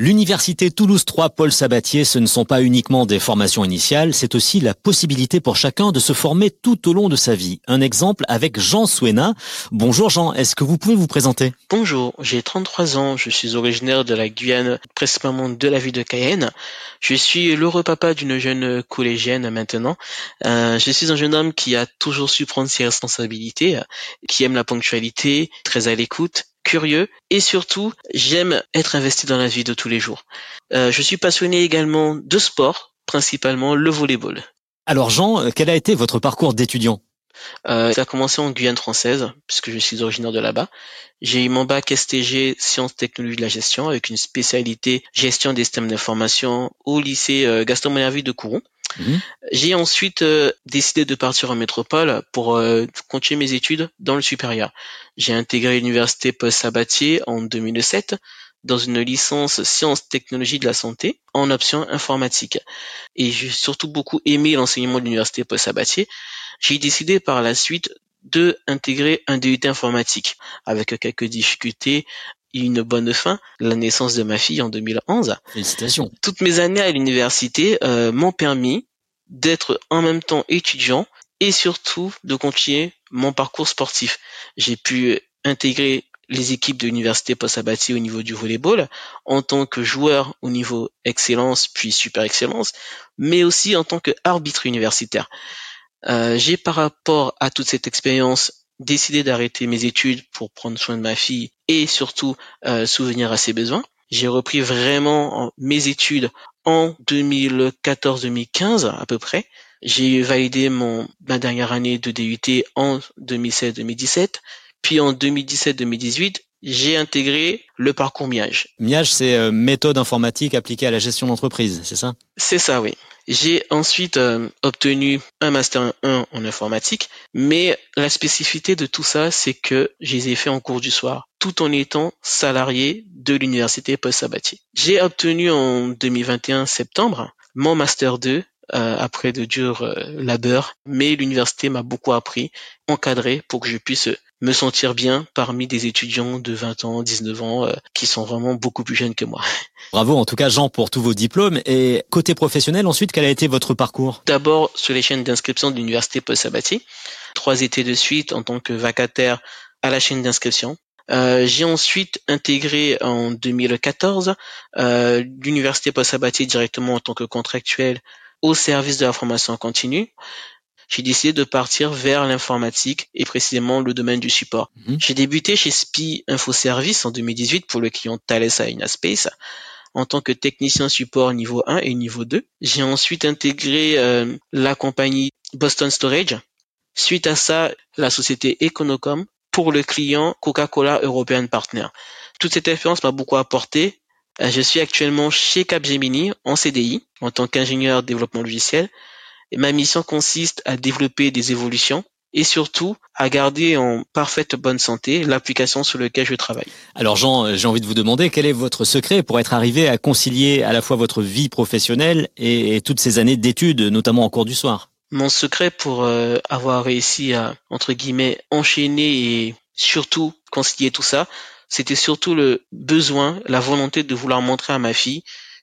L'Université Toulouse 3 Paul Sabatier, ce ne sont pas uniquement des formations initiales, c'est aussi la possibilité pour chacun de se former tout au long de sa vie. Un exemple avec Jean Souena. Bonjour Jean, est-ce que vous pouvez vous présenter? Bonjour, j'ai 33 ans, je suis originaire de la Guyane, principalement de la ville de Cayenne. Je suis l'heureux papa d'une jeune collégienne maintenant. Euh, je suis un jeune homme qui a toujours su prendre ses responsabilités, qui aime la ponctualité, très à l'écoute, curieux et surtout j'aime être investi dans la vie de tous les jours. Euh, je suis passionné également de sport, principalement le volleyball. Alors Jean, euh, quel a été votre parcours d'étudiant? Euh, ça a commencé en Guyane française, puisque je suis originaire de là-bas. J'ai eu mon bac STG Sciences Technologies de la Gestion avec une spécialité Gestion des systèmes d'information au lycée Gaston Monnerville de Kourou. Mhm. J'ai ensuite euh, décidé de partir en métropole pour euh, continuer mes études dans le supérieur. J'ai intégré l'université Post-Sabatier en 2007 dans une licence sciences technologies de la santé en option informatique. Et j'ai surtout beaucoup aimé l'enseignement de l'université Post-Sabatier. J'ai décidé par la suite de intégrer un DUT informatique avec quelques difficultés une bonne fin, la naissance de ma fille en 2011. Félicitations. Toutes mes années à l'université euh, m'ont permis d'être en même temps étudiant et surtout de continuer mon parcours sportif. J'ai pu intégrer les équipes de l'université post-sabati au niveau du volleyball, en tant que joueur au niveau excellence puis super excellence, mais aussi en tant qu'arbitre universitaire. Euh, j'ai par rapport à toute cette expérience décidé d'arrêter mes études pour prendre soin de ma fille et surtout euh, souvenir à ses besoins. J'ai repris vraiment mes études en 2014-2015 à peu près. J'ai validé mon ma dernière année de DUT en 2016-2017. Puis en 2017-2018, j'ai intégré le parcours MIAGE. MIAGE, c'est euh, méthode informatique appliquée à la gestion d'entreprise, c'est ça? C'est ça, oui. J'ai ensuite euh, obtenu un master 1 en informatique, mais la spécificité de tout ça, c'est que je les ai fait en cours du soir, tout en étant salarié de l'université post-sabatier. J'ai obtenu en 2021 septembre mon master 2 euh, après de durs euh, labeurs, mais l'université m'a beaucoup appris, encadré pour que je puisse me sentir bien parmi des étudiants de 20 ans, 19 ans, euh, qui sont vraiment beaucoup plus jeunes que moi. Bravo en tout cas Jean pour tous vos diplômes. Et côté professionnel, ensuite, quel a été votre parcours? D'abord sur les chaînes d'inscription de l'université post-sabati, trois étés de suite en tant que vacataire à la chaîne d'inscription. Euh, j'ai ensuite intégré en 2014 euh, l'université post-sabati directement en tant que contractuel au service de la formation continue, j'ai décidé de partir vers l'informatique et précisément le domaine du support. Mhm. J'ai débuté chez SPI Infoservice en 2018 pour le client Thales à Inaspace en tant que technicien support niveau 1 et niveau 2. J'ai ensuite intégré euh, la compagnie Boston Storage. Suite à ça, la société Econocom pour le client Coca-Cola European Partner. Toute cette expérience m'a beaucoup apporté je suis actuellement chez Capgemini en CDI en tant qu'ingénieur développement logiciel. Et ma mission consiste à développer des évolutions et surtout à garder en parfaite bonne santé l'application sur laquelle je travaille. Alors Jean, euh, j'ai envie de vous demander quel est votre secret pour être arrivé à concilier à la fois votre vie professionnelle et, toutes ces années d'études, notamment en cours du soir? Mon secret pour euh, avoir réussi à entre guillemets enchaîner et surtout concilier tout ça, c'était surtout le besoin, la volonté de vouloir montrer à ma fille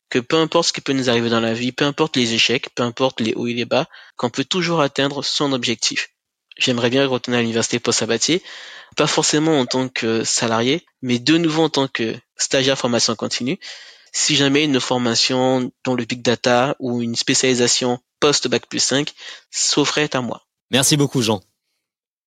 que peu importe ce qui peut nous arriver dans la vie, peu importe les échecs, peu importe les hauts et les bas, qu'on peut toujours atteindre son objectif. J'aimerais bien retourner à l'université post-sabatier, pas forcément en tant que salarié, mais de nouveau en tant que stagiaire formation continue. Si jamais une formation dans le big data ou une spécialisation post-bac plus 5 s'offrait à moi. Merci beaucoup Jean.